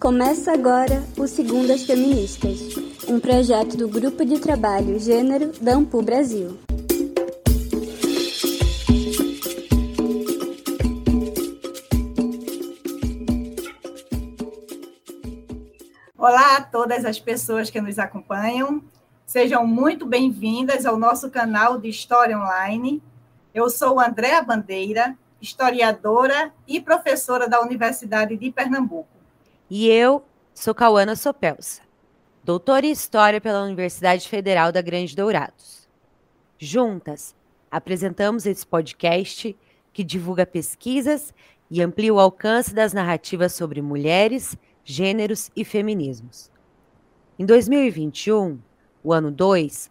Começa agora o Segundas Feministas, um projeto do Grupo de Trabalho Gênero da Ampu Brasil. Olá a todas as pessoas que nos acompanham. Sejam muito bem-vindas ao nosso canal de História Online. Eu sou Andréa Bandeira, historiadora e professora da Universidade de Pernambuco. E eu sou Cauana Sopelsa, doutora em História pela Universidade Federal da Grande Dourados. Juntas, apresentamos esse podcast que divulga pesquisas e amplia o alcance das narrativas sobre mulheres, gêneros e feminismos. Em 2021, o ano 2,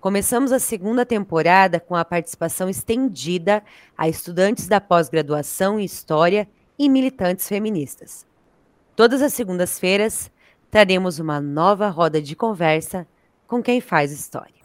começamos a segunda temporada com a participação estendida a estudantes da pós-graduação em História e militantes feministas. Todas as segundas-feiras traremos uma nova roda de conversa com quem faz história.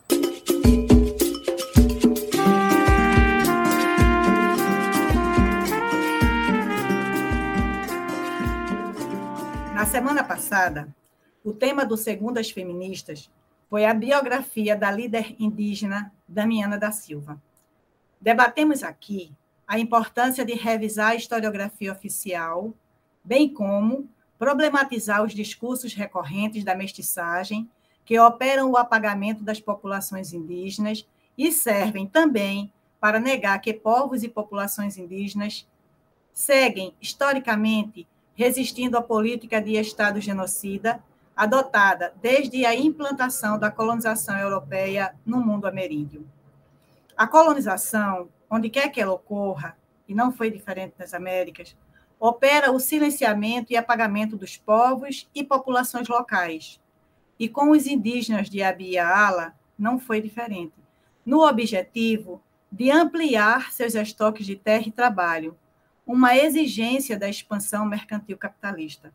Na semana passada, o tema do Segundas Feministas foi a biografia da líder indígena Damiana da Silva. Debatemos aqui a importância de revisar a historiografia oficial, bem como problematizar os discursos recorrentes da mestiçagem que operam o apagamento das populações indígenas e servem também para negar que povos e populações indígenas seguem historicamente resistindo à política de Estado genocida adotada desde a implantação da colonização europeia no mundo ameríndio. A colonização, onde quer que ela ocorra, e não foi diferente nas Américas, opera o silenciamento e apagamento dos povos e populações locais. E com os indígenas de Abiala não foi diferente, no objetivo de ampliar seus estoques de terra e trabalho, uma exigência da expansão mercantil capitalista.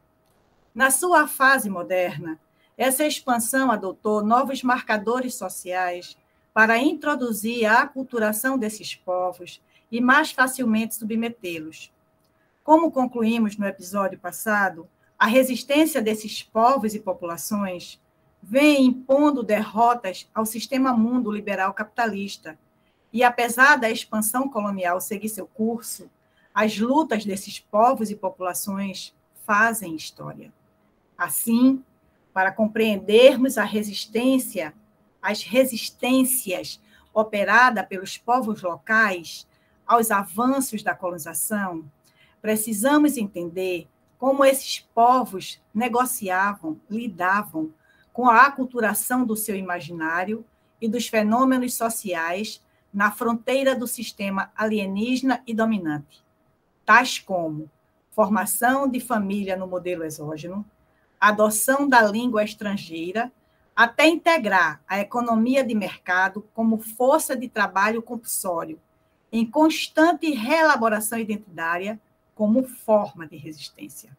Na sua fase moderna, essa expansão adotou novos marcadores sociais para introduzir a aculturação desses povos e mais facilmente submetê-los. Como concluímos no episódio passado, a resistência desses povos e populações vem impondo derrotas ao sistema mundo liberal capitalista. E apesar da expansão colonial seguir seu curso, as lutas desses povos e populações fazem história. Assim, para compreendermos a resistência, as resistências operadas pelos povos locais aos avanços da colonização, Precisamos entender como esses povos negociavam, lidavam com a aculturação do seu imaginário e dos fenômenos sociais na fronteira do sistema alienígena e dominante, tais como formação de família no modelo exógeno, adoção da língua estrangeira, até integrar a economia de mercado como força de trabalho compulsório, em constante reelaboração identitária como forma de resistência.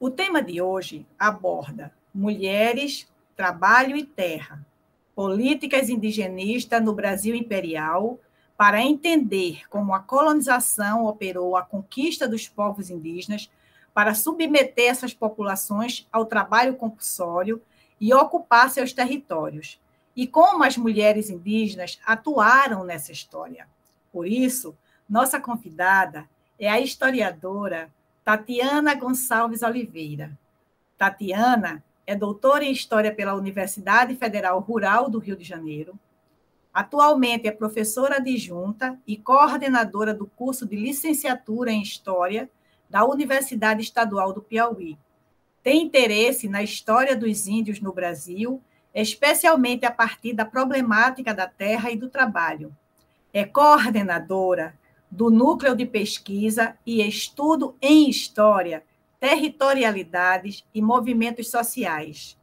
O tema de hoje aborda mulheres, trabalho e terra, políticas indigenistas no Brasil imperial, para entender como a colonização operou a conquista dos povos indígenas para submeter essas populações ao trabalho compulsório e ocupar seus territórios, e como as mulheres indígenas atuaram nessa história. Por isso, nossa convidada é a historiadora Tatiana Gonçalves Oliveira. Tatiana é doutora em História pela Universidade Federal Rural do Rio de Janeiro. Atualmente é professora adjunta e coordenadora do curso de licenciatura em História da Universidade Estadual do Piauí. Tem interesse na história dos índios no Brasil, especialmente a partir da problemática da terra e do trabalho. É coordenadora do Núcleo de Pesquisa e Estudo em História, Territorialidades e Movimentos Sociais.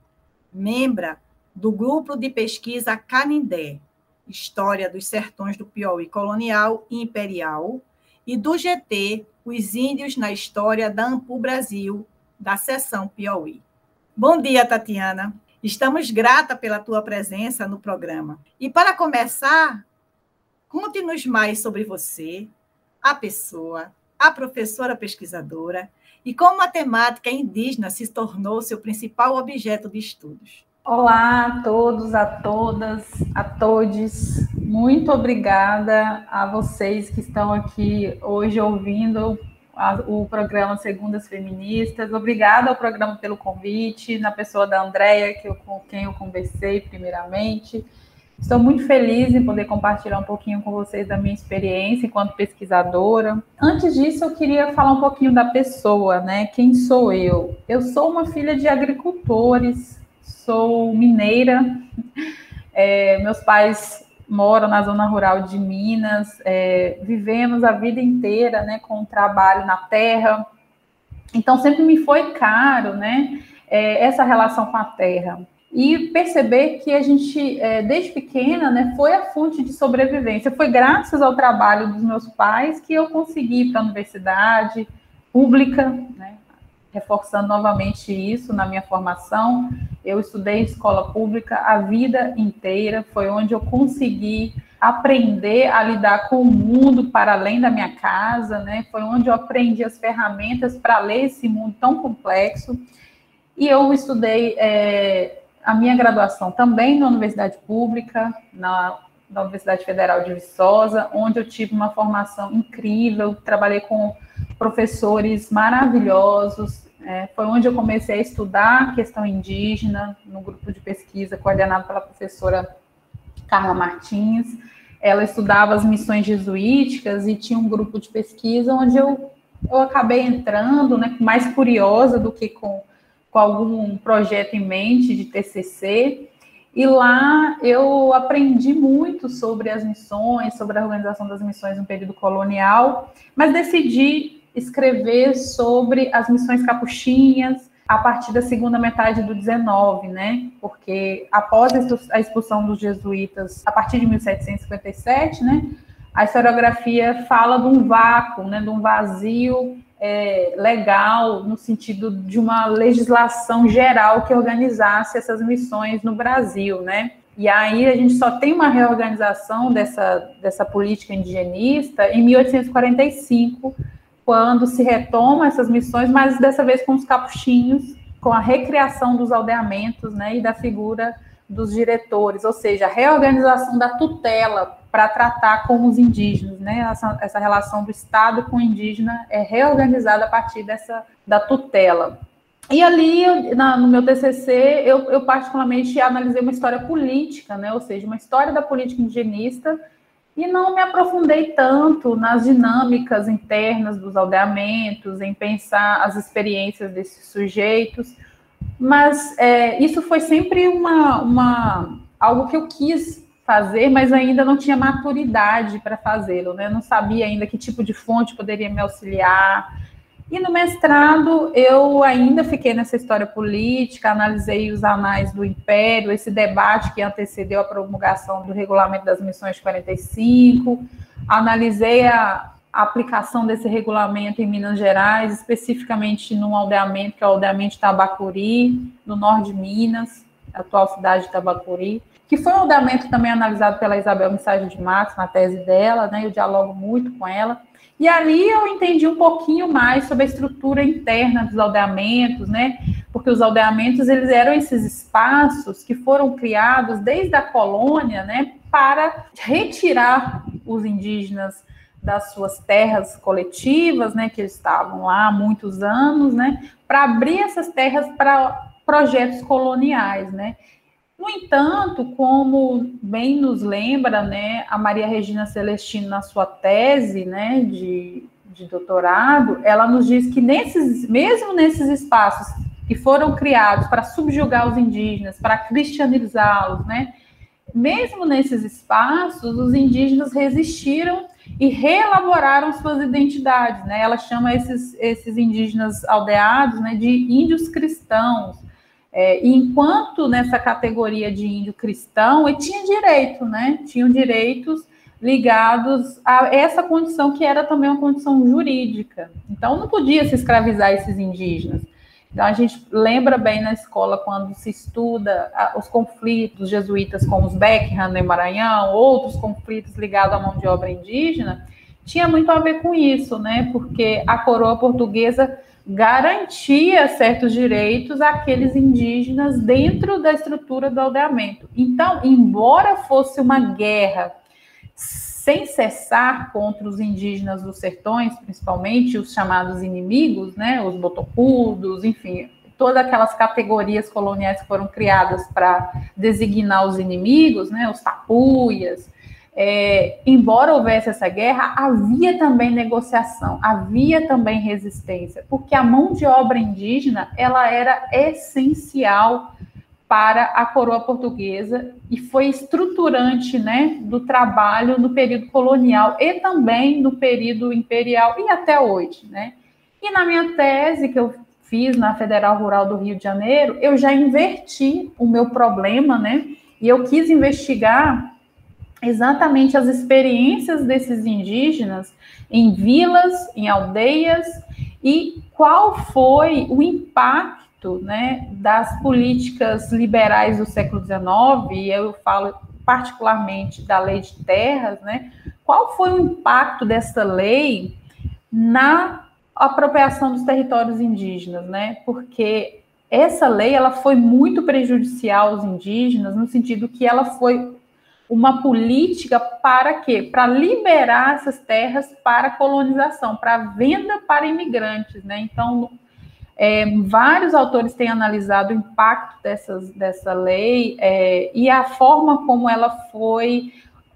Membra do Grupo de Pesquisa Canindé, História dos Sertões do Piauí Colonial e Imperial, e do GT, Os Índios na História da Ampu Brasil, da Seção Piauí. Bom dia, Tatiana. Estamos grata pela tua presença no programa. E para começar, Conte-nos mais sobre você, a pessoa, a professora pesquisadora e como a temática indígena se tornou seu principal objeto de estudos. Olá a todos, a todas, a todos. Muito obrigada a vocês que estão aqui hoje ouvindo a, o programa Segundas Feministas. Obrigada ao programa pelo convite, na pessoa da Andréia, que eu, com quem eu conversei primeiramente. Estou muito feliz em poder compartilhar um pouquinho com vocês da minha experiência enquanto pesquisadora. Antes disso, eu queria falar um pouquinho da pessoa, né? Quem sou eu? Eu sou uma filha de agricultores, sou mineira. É, meus pais moram na zona rural de Minas, é, vivemos a vida inteira, né, com o trabalho na terra. Então sempre me foi caro, né, é, essa relação com a terra e perceber que a gente, é, desde pequena, né, foi a fonte de sobrevivência. Foi graças ao trabalho dos meus pais que eu consegui ir para a universidade pública, né, reforçando novamente isso na minha formação. Eu estudei escola pública a vida inteira, foi onde eu consegui aprender a lidar com o mundo para além da minha casa, né? Foi onde eu aprendi as ferramentas para ler esse mundo tão complexo. E eu estudei é, a minha graduação também na universidade pública, na, na Universidade Federal de Viçosa, onde eu tive uma formação incrível, trabalhei com professores maravilhosos, é, foi onde eu comecei a estudar questão indígena, no grupo de pesquisa coordenado pela professora Carla Martins. Ela estudava as missões jesuíticas e tinha um grupo de pesquisa onde eu, eu acabei entrando, né, mais curiosa do que com com algum projeto em mente de TCC, e lá eu aprendi muito sobre as missões, sobre a organização das missões no período colonial, mas decidi escrever sobre as missões capuchinhas a partir da segunda metade do 19, né? Porque após a expulsão dos jesuítas, a partir de 1757, né? A historiografia fala de um vácuo, né? De um vazio é, legal no sentido de uma legislação geral que organizasse essas missões no Brasil, né? E aí a gente só tem uma reorganização dessa, dessa política indigenista em 1845, quando se retoma essas missões, mas dessa vez com os capuchinhos, com a recriação dos aldeamentos, né, e da figura dos diretores, ou seja, a reorganização da tutela para tratar com os indígenas, né? Essa, essa, relação do Estado com o indígena é reorganizada a partir dessa da tutela. E ali, na, no meu TCC, eu, eu, particularmente analisei uma história política, né? Ou seja, uma história da política indigenista e não me aprofundei tanto nas dinâmicas internas dos aldeamentos, em pensar as experiências desses sujeitos, mas é, isso foi sempre uma, uma, algo que eu quis fazer, mas ainda não tinha maturidade para fazê-lo, né? Não sabia ainda que tipo de fonte poderia me auxiliar. E no mestrado eu ainda fiquei nessa história política, analisei os anais do Império, esse debate que antecedeu a promulgação do regulamento das missões 45, analisei a, a aplicação desse regulamento em Minas Gerais, especificamente num aldeamento, que é o aldeamento de Tabacuri, no norte de Minas, atual cidade de Tabacuri, que foi um aldeamento também analisado pela Isabel Mensagem de Matos, na tese dela, né, eu dialogo muito com ela, e ali eu entendi um pouquinho mais sobre a estrutura interna dos aldeamentos, né, porque os aldeamentos, eles eram esses espaços que foram criados desde a colônia, né, para retirar os indígenas das suas terras coletivas, né, que estavam lá há muitos anos, né, para abrir essas terras para projetos coloniais, né. No entanto, como bem nos lembra, né, a Maria Regina Celestino na sua tese, né, de, de doutorado, ela nos diz que nesses, mesmo nesses espaços que foram criados para subjugar os indígenas, para cristianizá-los, né, mesmo nesses espaços, os indígenas resistiram e reelaboraram suas identidades, né? Ela chama esses, esses indígenas aldeados né, de índios cristãos. É, enquanto nessa categoria de índio cristão, ele tinha direito, né? Tinham direitos ligados a essa condição que era também uma condição jurídica. Então não podia se escravizar esses indígenas. Então, a gente lembra bem na escola, quando se estuda os conflitos jesuítas com os Beckham no Maranhão, outros conflitos ligados à mão de obra indígena, tinha muito a ver com isso, né? Porque a coroa portuguesa garantia certos direitos àqueles indígenas dentro da estrutura do aldeamento. Então, embora fosse uma guerra sem cessar contra os indígenas dos sertões, principalmente os chamados inimigos, né, os botocudos, enfim, todas aquelas categorias coloniais que foram criadas para designar os inimigos, né, os tapuias, é, embora houvesse essa guerra, havia também negociação, havia também resistência, porque a mão de obra indígena ela era essencial para a coroa portuguesa e foi estruturante, né, do trabalho no período colonial e também no período imperial e até hoje, né? E na minha tese que eu fiz na Federal Rural do Rio de Janeiro, eu já inverti o meu problema, né? E eu quis investigar exatamente as experiências desses indígenas em vilas, em aldeias e qual foi o impacto né, das políticas liberais do século XIX, e eu falo particularmente da lei de terras, né, qual foi o impacto dessa lei na apropriação dos territórios indígenas, né? Porque essa lei ela foi muito prejudicial aos indígenas no sentido que ela foi uma política para quê? Para liberar essas terras para colonização, para venda para imigrantes, né? Então, é, vários autores têm analisado o impacto dessas, dessa lei é, e a forma como ela foi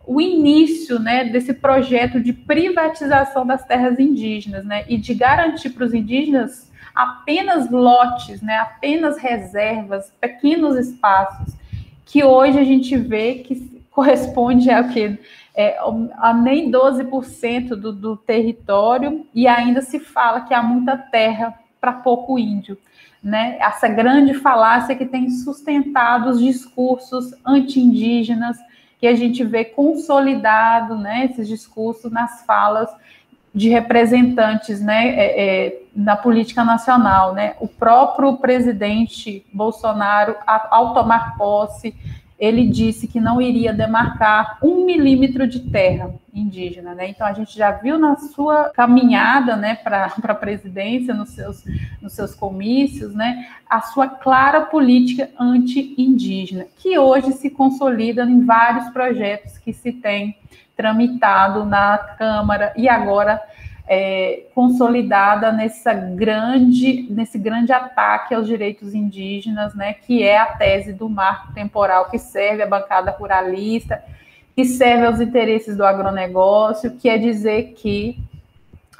o início né, desse projeto de privatização das terras indígenas né, e de garantir para os indígenas apenas lotes, né, apenas reservas, pequenos espaços, que hoje a gente vê que corresponde a que é, a nem 12% do, do território e ainda se fala que há muita terra para pouco índio. Né? Essa grande falácia que tem sustentado os discursos anti-indígenas, que a gente vê consolidado, né, esses discursos nas falas de representantes né, é, é, na política nacional. Né? O próprio presidente Bolsonaro, ao tomar posse, ele disse que não iria demarcar um milímetro de terra indígena, né? Então a gente já viu na sua caminhada, né, para a presidência, nos seus, nos seus comícios, né, a sua clara política anti-indígena, que hoje se consolida em vários projetos que se tem tramitado na Câmara e agora é, consolidada nessa grande, nesse grande ataque aos direitos indígenas, né, que é a tese do marco temporal que serve à bancada ruralista, que serve aos interesses do agronegócio, que é dizer que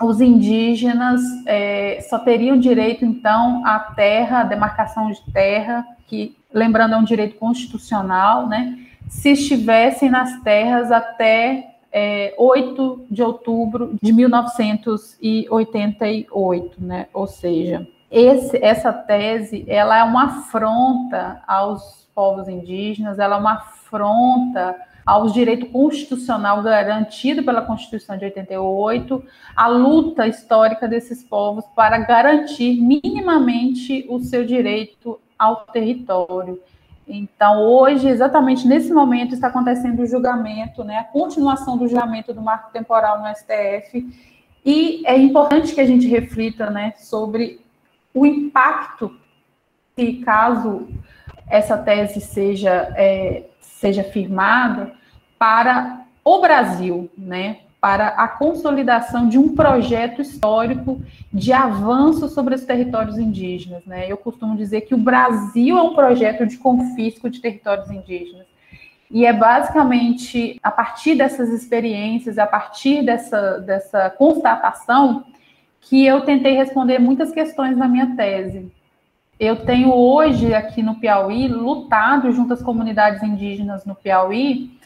os indígenas é, só teriam direito, então, à terra, à demarcação de terra, que, lembrando, é um direito constitucional, né, se estivessem nas terras até é, 8 de outubro de 1988, né? Ou seja, esse, essa tese ela é uma afronta aos povos indígenas, ela é uma afronta ao direito constitucional garantido pela Constituição de 88, a luta histórica desses povos para garantir minimamente o seu direito ao território. Então, hoje, exatamente nesse momento, está acontecendo o julgamento, né, a continuação do julgamento do marco temporal no STF, e é importante que a gente reflita né, sobre o impacto que, caso essa tese seja, é, seja firmada, para o Brasil, né, para a consolidação de um projeto histórico de avanço sobre os territórios indígenas. Né? Eu costumo dizer que o Brasil é um projeto de confisco de territórios indígenas. E é basicamente a partir dessas experiências, a partir dessa, dessa constatação, que eu tentei responder muitas questões na minha tese. Eu tenho hoje aqui no Piauí lutado junto às comunidades indígenas no Piauí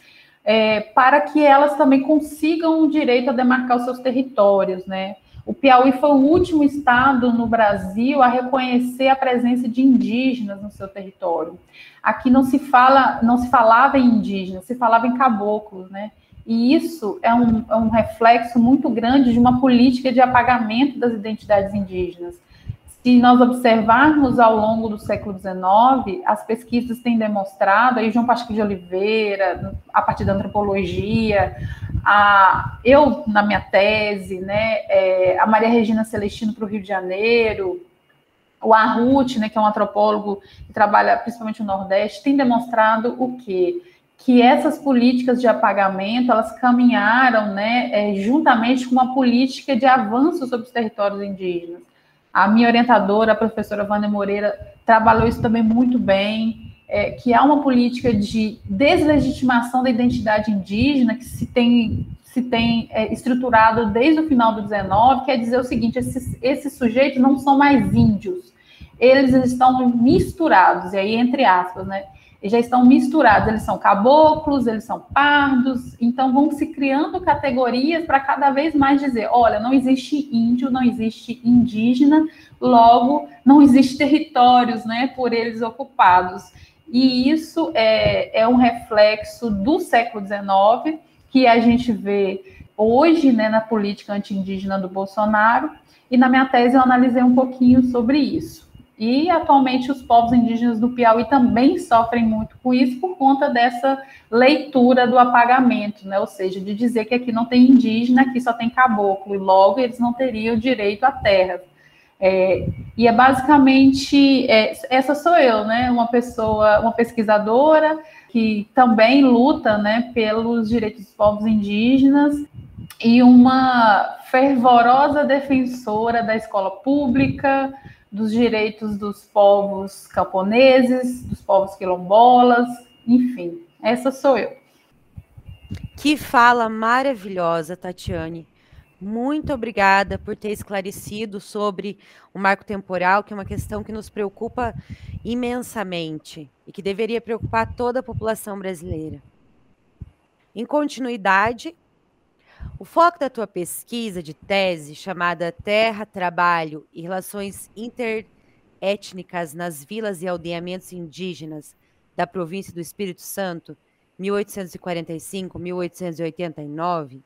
é, para que elas também consigam o direito a demarcar os seus territórios, né? O Piauí foi o último estado no Brasil a reconhecer a presença de indígenas no seu território. Aqui não se fala, não se falava em indígenas, se falava em caboclos, né? E isso é um, é um reflexo muito grande de uma política de apagamento das identidades indígenas se nós observarmos ao longo do século XIX, as pesquisas têm demonstrado, aí João Pasquim de Oliveira, a partir da antropologia, a, eu, na minha tese, né, é, a Maria Regina Celestino para o Rio de Janeiro, o Arrut, né, que é um antropólogo que trabalha principalmente no Nordeste, tem demonstrado o quê? Que essas políticas de apagamento, elas caminharam né, é, juntamente com uma política de avanço sobre os territórios indígenas. A minha orientadora, a professora Vânia Moreira, trabalhou isso também muito bem, é, que há uma política de deslegitimação da identidade indígena que se tem, se tem é, estruturado desde o final do 19, quer dizer o seguinte, esses, esses sujeitos não são mais índios, eles estão misturados, e aí entre aspas, né? Já estão misturados, eles são caboclos, eles são pardos, então vão se criando categorias para cada vez mais dizer: olha, não existe índio, não existe indígena, logo não existe territórios né, por eles ocupados. E isso é, é um reflexo do século XIX, que a gente vê hoje né, na política anti-indígena do Bolsonaro, e na minha tese eu analisei um pouquinho sobre isso. E atualmente os povos indígenas do Piauí também sofrem muito com isso por conta dessa leitura do apagamento, né? Ou seja, de dizer que aqui não tem indígena, aqui só tem caboclo, e logo eles não teriam direito à terra. É, e é basicamente é, essa sou eu, né? Uma pessoa, uma pesquisadora que também luta, né, pelos direitos dos povos indígenas e uma fervorosa defensora da escola pública, dos direitos dos povos camponeses, dos povos quilombolas, enfim, essa sou eu. Que fala maravilhosa, Tatiane. Muito obrigada por ter esclarecido sobre o marco temporal, que é uma questão que nos preocupa imensamente e que deveria preocupar toda a população brasileira. Em continuidade, o foco da tua pesquisa de tese, chamada Terra, Trabalho e Relações Interétnicas nas Vilas e Aldeamentos Indígenas da Província do Espírito Santo, 1845-1889,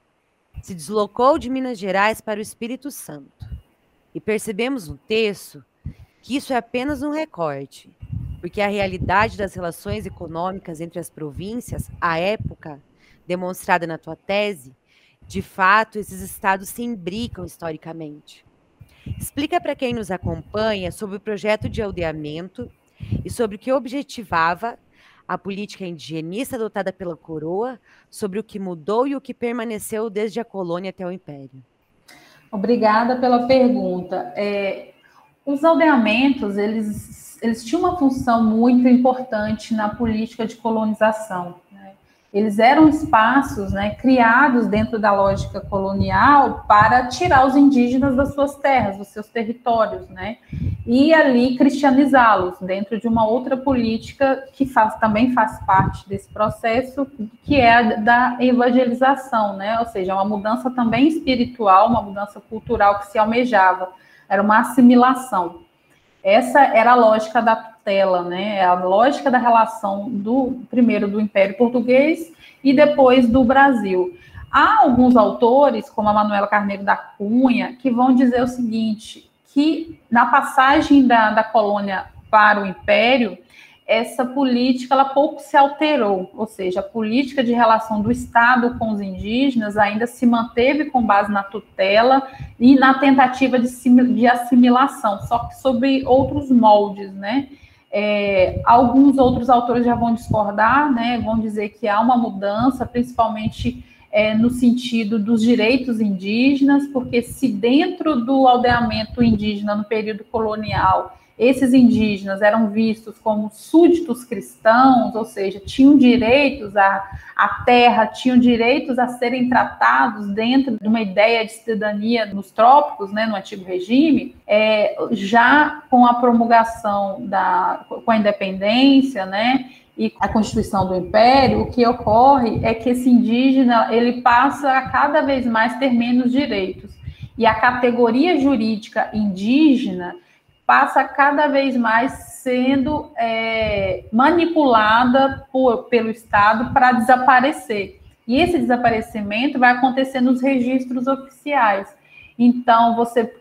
se deslocou de Minas Gerais para o Espírito Santo. E percebemos no texto que isso é apenas um recorte, porque a realidade das relações econômicas entre as províncias, à época demonstrada na tua tese, de fato, esses estados se imbricam historicamente. Explica para quem nos acompanha sobre o projeto de aldeamento e sobre o que objetivava a política indigenista adotada pela coroa, sobre o que mudou e o que permaneceu desde a colônia até o império. Obrigada pela pergunta. É, os aldeamentos, eles, eles tinham uma função muito importante na política de colonização eles eram espaços né, criados dentro da lógica colonial para tirar os indígenas das suas terras, dos seus territórios, né, e ali cristianizá-los dentro de uma outra política que faz, também faz parte desse processo, que é a da evangelização, né, ou seja, uma mudança também espiritual, uma mudança cultural que se almejava, era uma assimilação. Essa era a lógica da tutela, né? A lógica da relação do primeiro do Império Português e depois do Brasil. Há alguns autores, como a Manuela Carneiro da Cunha, que vão dizer o seguinte: que na passagem da, da colônia para o Império, essa política ela pouco se alterou, ou seja, a política de relação do Estado com os indígenas ainda se manteve com base na tutela e na tentativa de, de assimilação, só que sobre outros moldes, né? É, alguns outros autores já vão discordar, né? Vão dizer que há uma mudança, principalmente é, no sentido dos direitos indígenas, porque se dentro do aldeamento indígena no período colonial esses indígenas eram vistos como súditos cristãos, ou seja, tinham direitos à, à terra, tinham direitos a serem tratados dentro de uma ideia de cidadania nos trópicos, né, no antigo regime, é, já com a promulgação da, com a independência, né, e a constituição do império, o que ocorre é que esse indígena ele passa a cada vez mais ter menos direitos. E a categoria jurídica indígena passa cada vez mais sendo é, manipulada por, pelo Estado para desaparecer. E esse desaparecimento vai acontecer nos registros oficiais. Então, você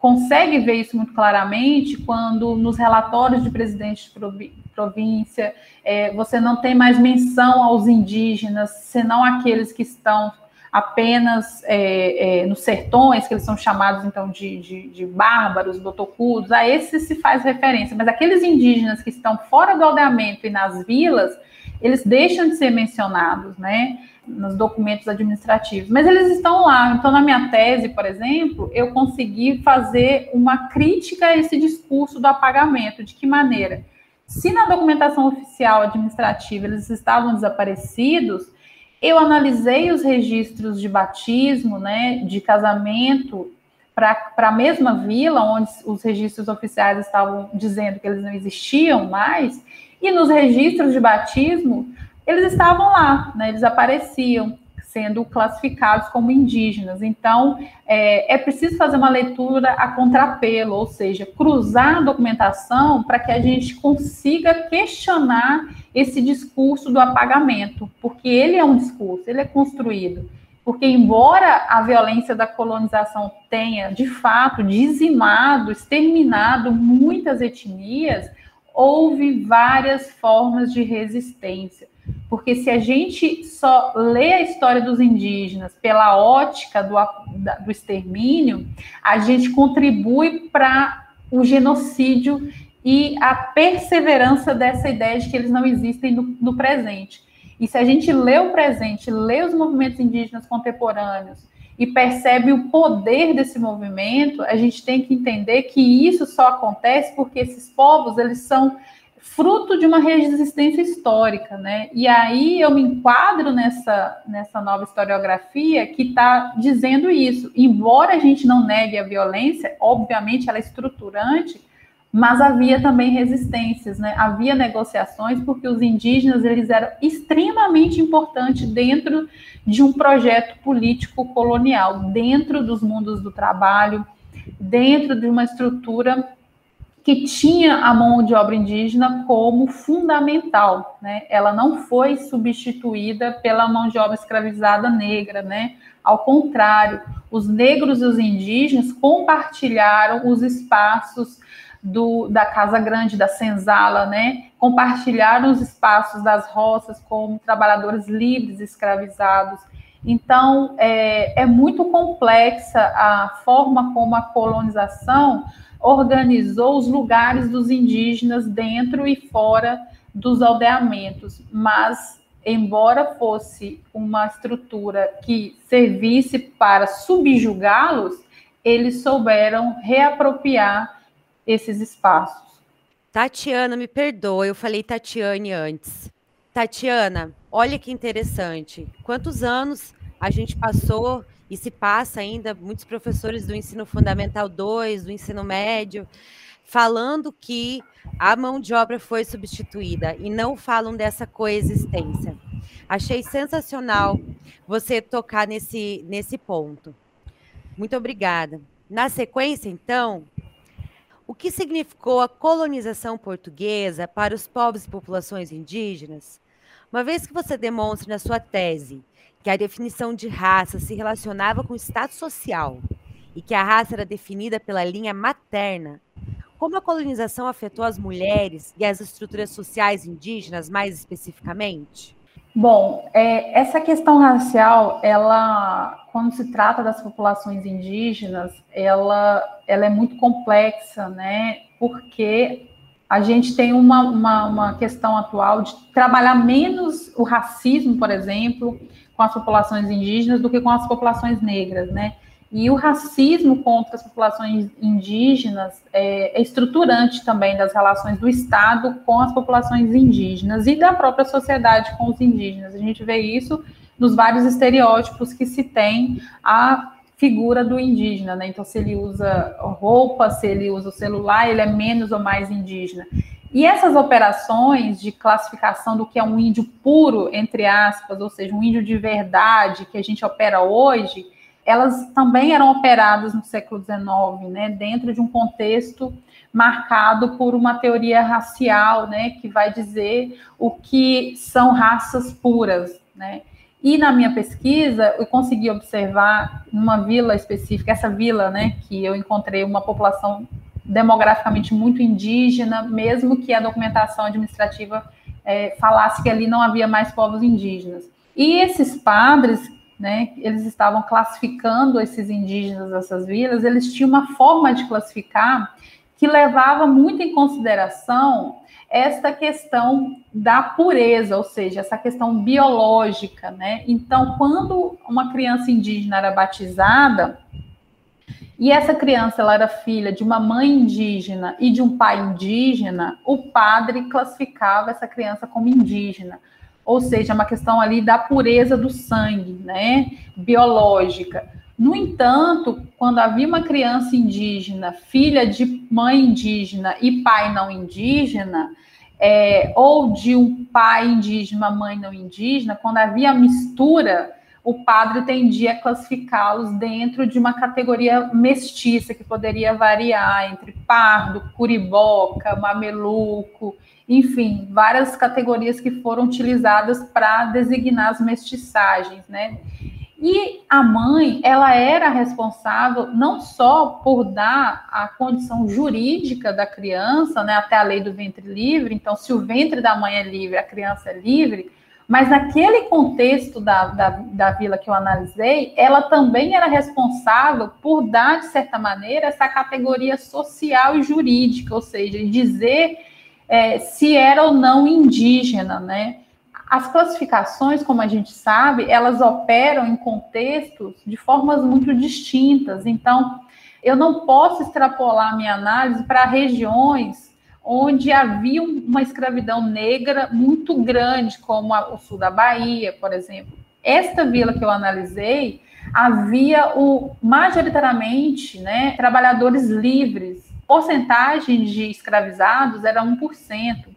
consegue ver isso muito claramente quando nos relatórios de presidente de província é, você não tem mais menção aos indígenas, senão aqueles que estão apenas é, é, nos sertões, que eles são chamados então de, de, de bárbaros, botocudos, a esses se faz referência, mas aqueles indígenas que estão fora do aldeamento e nas vilas, eles deixam de ser mencionados, né? nos documentos administrativos, mas eles estão lá. Então, na minha tese, por exemplo, eu consegui fazer uma crítica a esse discurso do apagamento. De que maneira? Se na documentação oficial administrativa eles estavam desaparecidos, eu analisei os registros de batismo, né, de casamento, para a mesma vila, onde os registros oficiais estavam dizendo que eles não existiam mais, e nos registros de batismo, eles estavam lá, né, eles apareciam sendo classificados como indígenas. Então, é, é preciso fazer uma leitura a contrapelo, ou seja, cruzar a documentação para que a gente consiga questionar esse discurso do apagamento, porque ele é um discurso, ele é construído. Porque, embora a violência da colonização tenha, de fato, dizimado, exterminado muitas etnias, houve várias formas de resistência. Porque se a gente só lê a história dos indígenas pela ótica do, do extermínio, a gente contribui para o genocídio e a perseverança dessa ideia de que eles não existem no, no presente. E se a gente lê o presente, lê os movimentos indígenas contemporâneos e percebe o poder desse movimento, a gente tem que entender que isso só acontece porque esses povos eles são fruto de uma resistência histórica, né? E aí eu me enquadro nessa, nessa nova historiografia que está dizendo isso. Embora a gente não negue a violência, obviamente ela é estruturante, mas havia também resistências, né? Havia negociações porque os indígenas eles eram extremamente importantes dentro de um projeto político colonial, dentro dos mundos do trabalho, dentro de uma estrutura que tinha a mão de obra indígena como fundamental, né? Ela não foi substituída pela mão de obra escravizada negra, né? Ao contrário, os negros e os indígenas compartilharam os espaços do, da Casa Grande, da Senzala, né? Compartilharam os espaços das roças como trabalhadores livres escravizados. Então, é, é muito complexa a forma como a colonização organizou os lugares dos indígenas dentro e fora dos aldeamentos, mas embora fosse uma estrutura que servisse para subjugá-los, eles souberam reapropriar esses espaços. Tatiana, me perdoa, eu falei Tatiane antes. Tatiana, olha que interessante. Quantos anos a gente passou e se passa ainda, muitos professores do ensino fundamental 2, do ensino médio, falando que a mão de obra foi substituída e não falam dessa coexistência. Achei sensacional você tocar nesse, nesse ponto. Muito obrigada. Na sequência, então, o que significou a colonização portuguesa para os povos e populações indígenas? Uma vez que você demonstra na sua tese que a definição de raça se relacionava com o status social e que a raça era definida pela linha materna, como a colonização afetou as mulheres e as estruturas sociais indígenas mais especificamente? Bom, é, essa questão racial, ela, quando se trata das populações indígenas, ela, ela é muito complexa, né? Porque a gente tem uma, uma, uma questão atual de trabalhar menos o racismo, por exemplo, com as populações indígenas do que com as populações negras, né? E o racismo contra as populações indígenas é, é, estruturante também das relações do Estado com as populações indígenas e da própria sociedade com os indígenas. A gente vê isso nos vários estereótipos que se tem a figura do indígena, né? Então, se ele usa roupa, se ele usa o celular, ele é menos ou mais indígena. E essas operações de classificação do que é um índio puro, entre aspas, ou seja, um índio de verdade que a gente opera hoje, elas também eram operadas no século XIX, né, dentro de um contexto marcado por uma teoria racial, né, que vai dizer o que são raças puras, né. E na minha pesquisa, eu consegui observar numa vila específica, essa vila, né, que eu encontrei uma população demograficamente muito indígena, mesmo que a documentação administrativa é, falasse que ali não havia mais povos indígenas. E esses padres, né, eles estavam classificando esses indígenas dessas vilas, eles tinham uma forma de classificar que levava muito em consideração esta questão da pureza, ou seja, essa questão biológica, né? Então, quando uma criança indígena era batizada, e essa criança ela era filha de uma mãe indígena e de um pai indígena, o padre classificava essa criança como indígena. Ou seja, é uma questão ali da pureza do sangue, né? Biológica. No entanto, quando havia uma criança indígena, filha de mãe indígena e pai não indígena, é, ou de um pai indígena, mãe não indígena, quando havia mistura, o padre tendia a classificá-los dentro de uma categoria mestiça, que poderia variar entre pardo, curiboca, mameluco, enfim, várias categorias que foram utilizadas para designar as mestiçagens, né? E a mãe, ela era responsável não só por dar a condição jurídica da criança, né, até a lei do ventre livre, então se o ventre da mãe é livre, a criança é livre, mas naquele contexto da, da, da vila que eu analisei, ela também era responsável por dar, de certa maneira, essa categoria social e jurídica, ou seja, dizer é, se era ou não indígena, né? As classificações, como a gente sabe, elas operam em contextos de formas muito distintas. Então, eu não posso extrapolar minha análise para regiões onde havia uma escravidão negra muito grande, como o sul da Bahia, por exemplo. Esta vila que eu analisei, havia o majoritariamente, né, trabalhadores livres. Porcentagem de escravizados era 1%.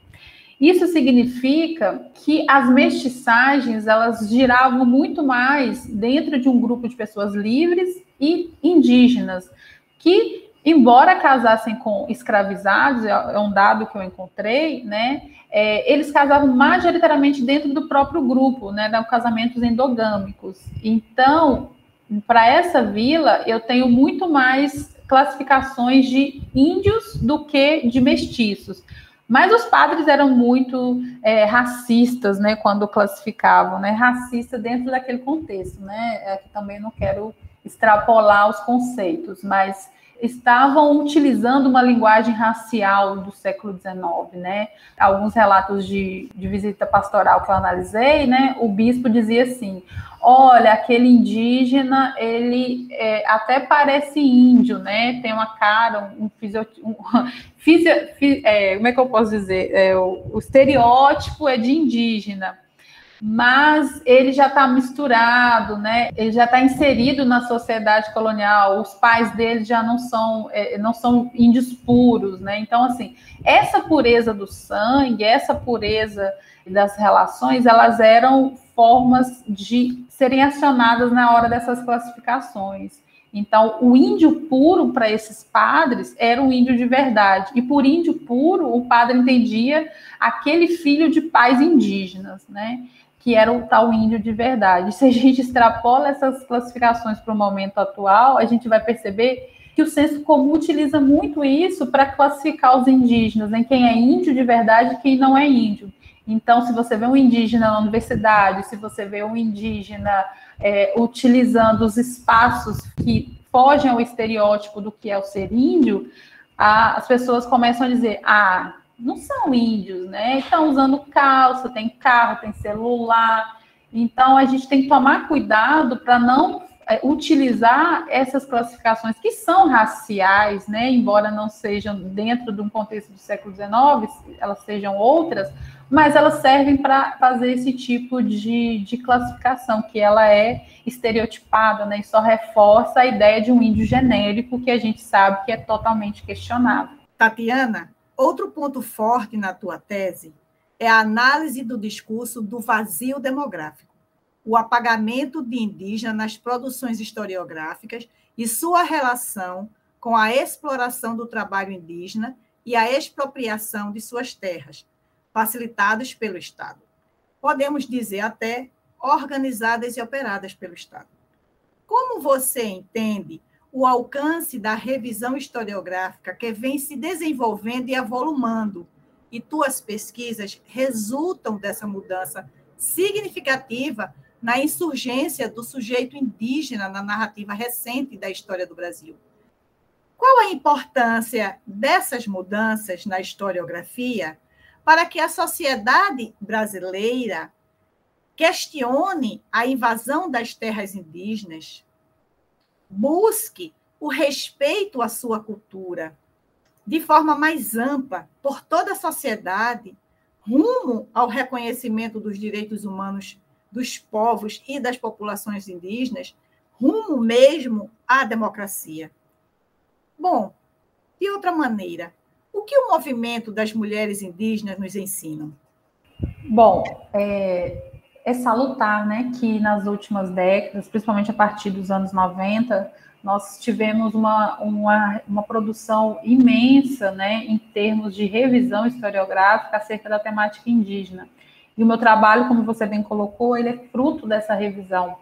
Isso significa que as mestiçagens elas giravam muito mais dentro de um grupo de pessoas livres e indígenas, que embora casassem com escravizados, é, é um dado que eu encontrei, né? É, eles casavam majoritariamente dentro do próprio grupo, né? Casamentos endogâmicos. Então, para essa vila, eu tenho muito mais classificações de índios do que de mestiços. Mas os padres eram muito é, racistas, né, quando classificavam, né, racista dentro daquele contexto, né, é também não quero extrapolar os conceitos, mas estavam utilizando uma linguagem racial do século XIX, né? Alguns relatos de, de visita pastoral que eu analisei, né? O bispo dizia assim: olha, aquele indígena, ele é, até parece índio, né? Tem uma cara, um, fisio, um fisio, é, como é que eu posso dizer? É, o, o estereótipo é de indígena mas ele já está misturado, né? Ele já está inserido na sociedade colonial. Os pais dele já não são é, não são índios puros, né? Então, assim, essa pureza do sangue, essa pureza das relações, elas eram formas de serem acionadas na hora dessas classificações. Então, o índio puro para esses padres era o índio de verdade. E por índio puro, o padre entendia aquele filho de pais indígenas, né? Que era o tal índio de verdade. Se a gente extrapola essas classificações para o momento atual, a gente vai perceber que o senso comum utiliza muito isso para classificar os indígenas em quem é índio de verdade e quem não é índio. Então, se você vê um indígena na universidade, se você vê um indígena é, utilizando os espaços que fogem ao estereótipo do que é o ser índio, a, as pessoas começam a dizer: ah, não são índios, né? Estão usando calça, tem carro, tem celular. Então a gente tem que tomar cuidado para não é, utilizar essas classificações que são raciais, né? Embora não sejam dentro de um contexto do século XIX, elas sejam outras, mas elas servem para fazer esse tipo de, de classificação, que ela é estereotipada, né? E só reforça a ideia de um índio genérico que a gente sabe que é totalmente questionável. Tatiana, Outro ponto forte na tua tese é a análise do discurso do vazio demográfico, o apagamento de indígena nas produções historiográficas e sua relação com a exploração do trabalho indígena e a expropriação de suas terras, facilitadas pelo Estado. Podemos dizer até organizadas e operadas pelo Estado. Como você entende o alcance da revisão historiográfica que vem se desenvolvendo e avolumando, e tuas pesquisas resultam dessa mudança significativa na insurgência do sujeito indígena na narrativa recente da história do Brasil. Qual a importância dessas mudanças na historiografia para que a sociedade brasileira questione a invasão das terras indígenas, busque o respeito à sua cultura de forma mais ampla por toda a sociedade, rumo ao reconhecimento dos direitos humanos dos povos e das populações indígenas, rumo mesmo à democracia. Bom, de outra maneira, o que o movimento das mulheres indígenas nos ensina? Bom, é, é salutar né, que nas últimas décadas, principalmente a partir dos anos 90, nós tivemos uma, uma, uma produção imensa né, em termos de revisão historiográfica acerca da temática indígena. E o meu trabalho, como você bem colocou, ele é fruto dessa revisão.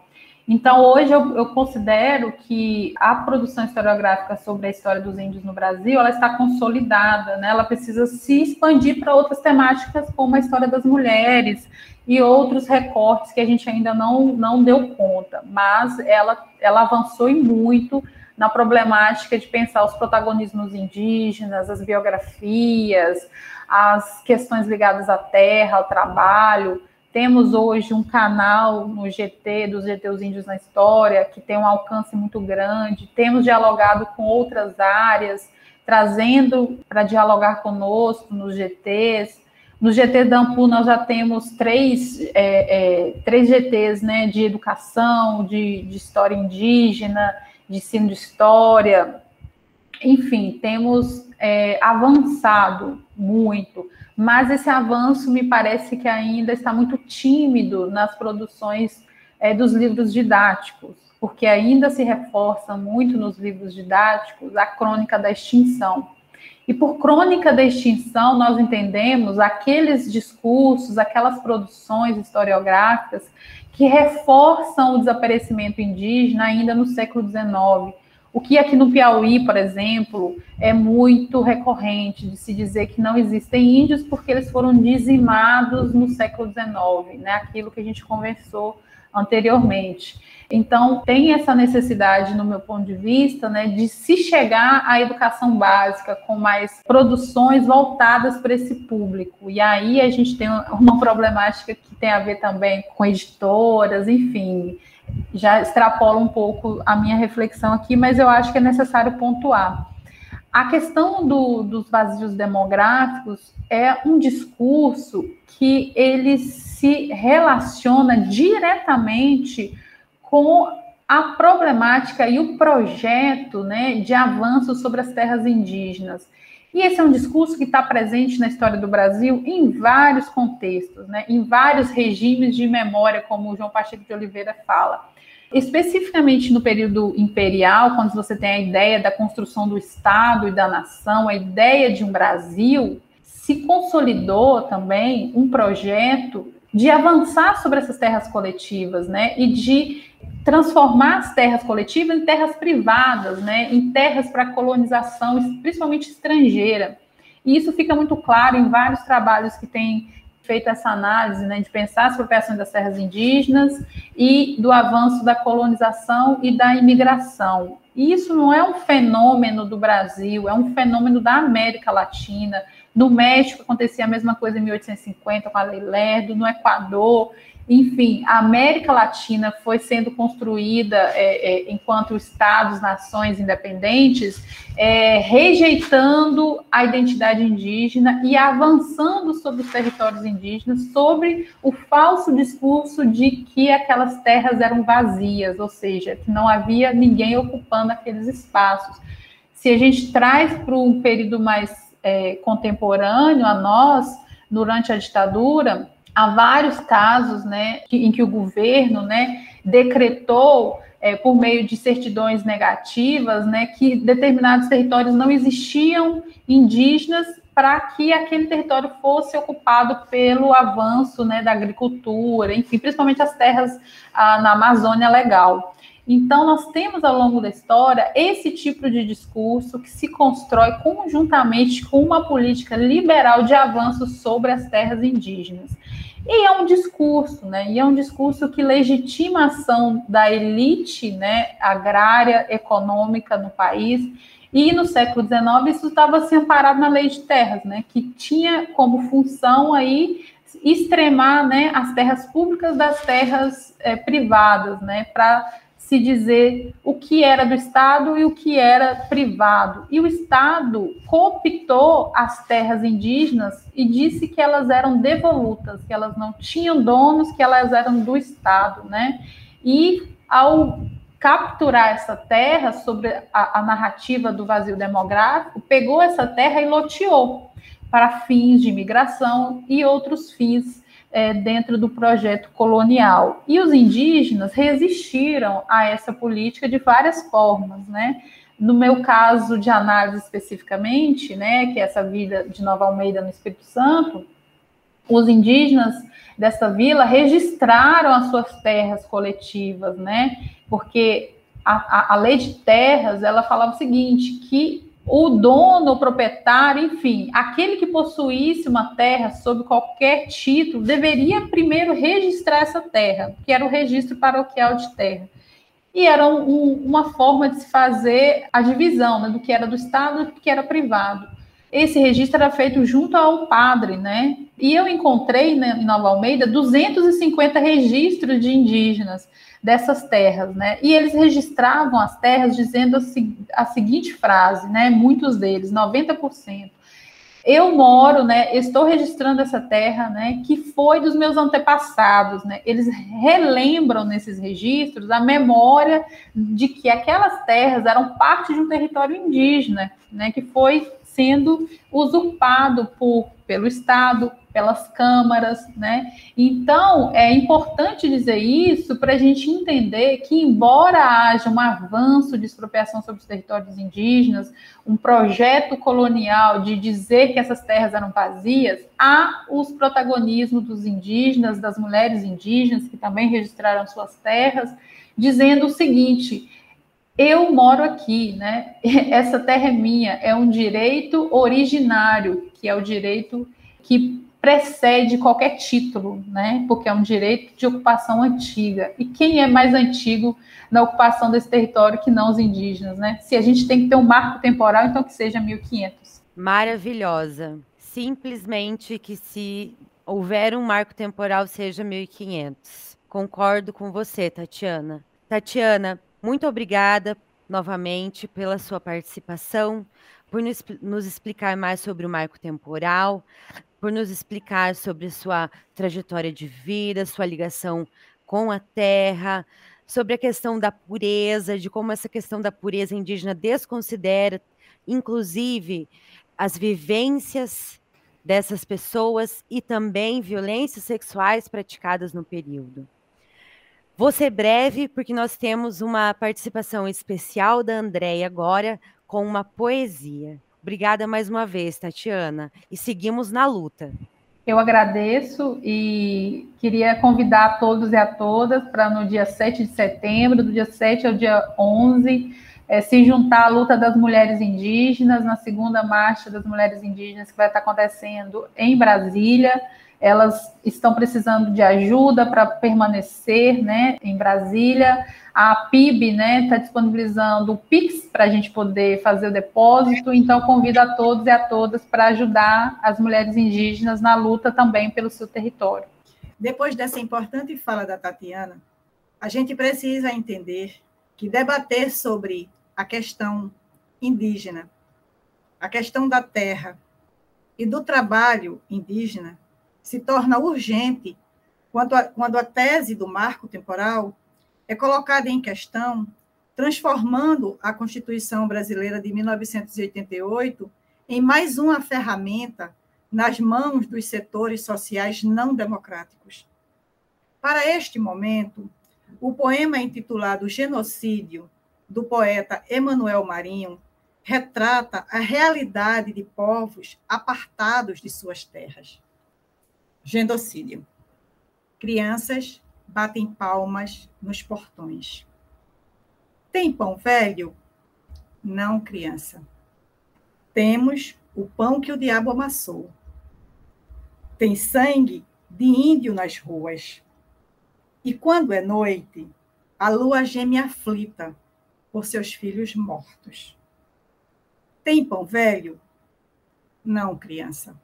Então, hoje eu, eu, considero que a produção historiográfica sobre a história dos índios no Brasil, ela está consolidada, né? Ela precisa se expandir para outras temáticas, como a história das mulheres e outros recortes que a gente ainda não, não deu conta. Mas ela, ela avançou em muito na problemática de pensar os protagonismos indígenas, as biografias, as questões ligadas à terra, ao trabalho. Temos hoje um canal no GT, dos GT Índios na História, que tem um alcance muito grande. Temos dialogado com outras áreas, trazendo para dialogar conosco nos GTs. No GT da Ampu, nós já temos três, é, é, três GTs né, de educação, de, de história indígena, de ensino de história. Enfim, temos é, avançado muito mas esse avanço me parece que ainda está muito tímido nas produções é, dos livros didáticos, porque ainda se reforça muito nos livros didáticos a crônica da extinção. E por crônica da extinção, nós entendemos aqueles discursos, aquelas produções historiográficas que reforçam o desaparecimento indígena ainda no século XIX, o que aqui no Piauí, por exemplo, é muito recorrente de se dizer que não existem índios porque eles foram dizimados no século XIX, né? Aquilo que a gente conversou anteriormente. Então, tem essa necessidade, no meu ponto de vista, né, de se chegar à educação básica com mais produções voltadas para esse público. E aí a gente tem uma problemática que tem a ver também com editoras, enfim, já extrapola um pouco a minha reflexão aqui, mas eu acho que é necessário pontuar. A questão do, dos vazios demográficos é um discurso que ele se relaciona diretamente com a problemática e o projeto né, de avanço sobre as terras indígenas. E esse é um discurso que está presente na história do Brasil em vários contextos, né, em vários regimes de memória, como o João Pacheco de Oliveira fala. Especificamente no período imperial, quando você tem a ideia da construção do Estado e da nação, a ideia de um Brasil, se consolidou também um projeto de avançar sobre essas terras coletivas, né, e de transformar as terras coletivas em terras privadas, né, em terras para colonização, principalmente estrangeira. E isso fica muito claro em vários trabalhos que têm feito essa análise, né, de pensar as apropriações das terras indígenas e do avanço da colonização e da imigração. E isso não é um fenômeno do Brasil, é um fenômeno da América Latina. No México acontecia a mesma coisa em 1850 com a Lei Lerdo, no Equador enfim, a América Latina foi sendo construída é, é, enquanto estados, nações independentes, é, rejeitando a identidade indígena e avançando sobre os territórios indígenas, sobre o falso discurso de que aquelas terras eram vazias, ou seja, que não havia ninguém ocupando aqueles espaços. Se a gente traz para um período mais é, contemporâneo a nós, durante a ditadura, há vários casos né, em que o governo né, decretou, é, por meio de certidões negativas, né, que determinados territórios não existiam indígenas para que aquele território fosse ocupado pelo avanço né, da agricultura, enfim, principalmente as terras ah, na Amazônia Legal. Então, nós temos ao longo da história esse tipo de discurso que se constrói conjuntamente com uma política liberal de avanço sobre as terras indígenas. E é um discurso, né? E é um discurso que legitima a ação da elite né, agrária, econômica no país. E no século XIX isso estava se amparado na lei de terras, né? Que tinha como função aí extremar né, as terras públicas das terras é, privadas, né? Para se dizer o que era do Estado e o que era privado. E o Estado cooptou as terras indígenas e disse que elas eram devolutas, que elas não tinham donos, que elas eram do Estado, né? E ao capturar essa terra sobre a, a narrativa do vazio demográfico, pegou essa terra e loteou para fins de imigração e outros fins é, dentro do projeto colonial. E os indígenas resistiram a essa política de várias formas, né? No meu caso de análise especificamente, né, que é essa vida de Nova Almeida no Espírito Santo, os indígenas dessa vila registraram as suas terras coletivas, né? Porque a, a, a lei de terras ela falava o seguinte que o dono, o proprietário, enfim, aquele que possuísse uma terra sob qualquer título, deveria primeiro registrar essa terra, que era o registro paroquial de terra. E era um, uma forma de se fazer a divisão né, do que era do Estado e do que era privado. Esse registro era feito junto ao padre, né? E eu encontrei né, em Nova Almeida 250 registros de indígenas dessas terras, né? E eles registravam as terras dizendo a, a seguinte frase, né? Muitos deles, 90%. Eu moro, né? Estou registrando essa terra, né? Que foi dos meus antepassados, né? Eles relembram nesses registros a memória de que aquelas terras eram parte de um território indígena, né? Que foi sendo usurpado por, pelo Estado, pelas câmaras, né? Então, é importante dizer isso para a gente entender que, embora haja um avanço de expropriação sobre os territórios indígenas, um projeto colonial de dizer que essas terras eram vazias, há os protagonismos dos indígenas, das mulheres indígenas, que também registraram suas terras, dizendo o seguinte: eu moro aqui, né? Essa terra é minha, é um direito originário, que é o direito que precede qualquer título, né? Porque é um direito de ocupação antiga. E quem é mais antigo na ocupação desse território que não os indígenas, né? Se a gente tem que ter um marco temporal, então que seja 1500. Maravilhosa. Simplesmente que se houver um marco temporal seja 1500. Concordo com você, Tatiana. Tatiana, muito obrigada novamente pela sua participação, por nos, explicar mais sobre o marco temporal, por nos explicar sobre sua trajetória de vida, sua ligação com a terra, sobre a questão da pureza, de como essa questão da pureza indígena desconsidera, inclusive, as vivências dessas pessoas e também violências sexuais praticadas no período. Vou ser breve, porque nós temos uma participação especial da Andréia agora com uma poesia. Obrigada mais uma vez, Tatiana. E seguimos na luta. Eu agradeço e queria convidar todos e a todas para no dia 7 de setembro, do dia 7 ao dia 11, é, se juntar à luta das mulheres indígenas, na segunda marcha das mulheres indígenas que vai estar acontecendo em Brasília elas estão precisando de ajuda para permanecer né, em Brasília. A PIB está né, tá disponibilizando o PIX para a gente poder fazer o depósito, então convido a todos e a todas para ajudar as mulheres indígenas na luta também pelo seu território. Depois dessa importante fala da Tatiana, a gente precisa entender que debater sobre a questão indígena, a questão da terra e do trabalho indígena se torna urgente quando a, quando a tese do marco temporal é colocada em questão, transformando a Constituição brasileira de 1988 em mais uma ferramenta nas mãos dos setores sociais não democráticos. Para este momento, o poema intitulado Genocídio, do poeta Emanuel Marinho, retrata a realidade de povos apartados de suas terras. Gendocídio. Crianças batem palmas nos portões. Tem pão velho? Não, criança. Temos o pão que o diabo amassou. Tem sangue de índio nas ruas. E quando é noite, a lua geme aflita por seus filhos mortos. Tem pão velho? Não, criança.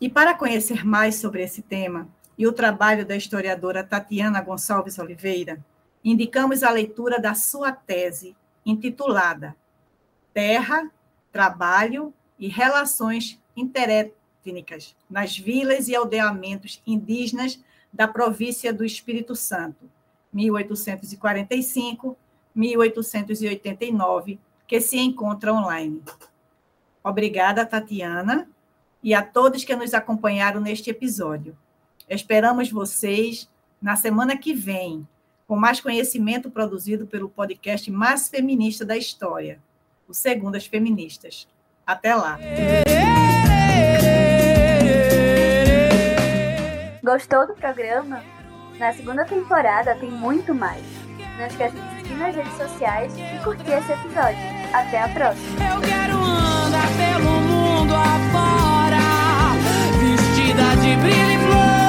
E para conhecer mais sobre esse tema e o trabalho da historiadora Tatiana Gonçalves Oliveira, indicamos a leitura da sua tese, intitulada Terra, Trabalho e Relações Interétnicas nas Vilas e Aldeamentos Indígenas da Província do Espírito Santo, 1845-1889, que se encontra online. Obrigada, Tatiana e a todos que nos acompanharam neste episódio. Esperamos vocês na semana que vem, com mais conhecimento produzido pelo podcast mais feminista da história, o Segundas Feministas. Até lá! Gostou do programa? Na segunda temporada tem muito mais. Não esqueça de seguir nas redes sociais e curtir esse episódio. Até a próxima! Eu quero andar pelo mundo afora, vida brilho e flor.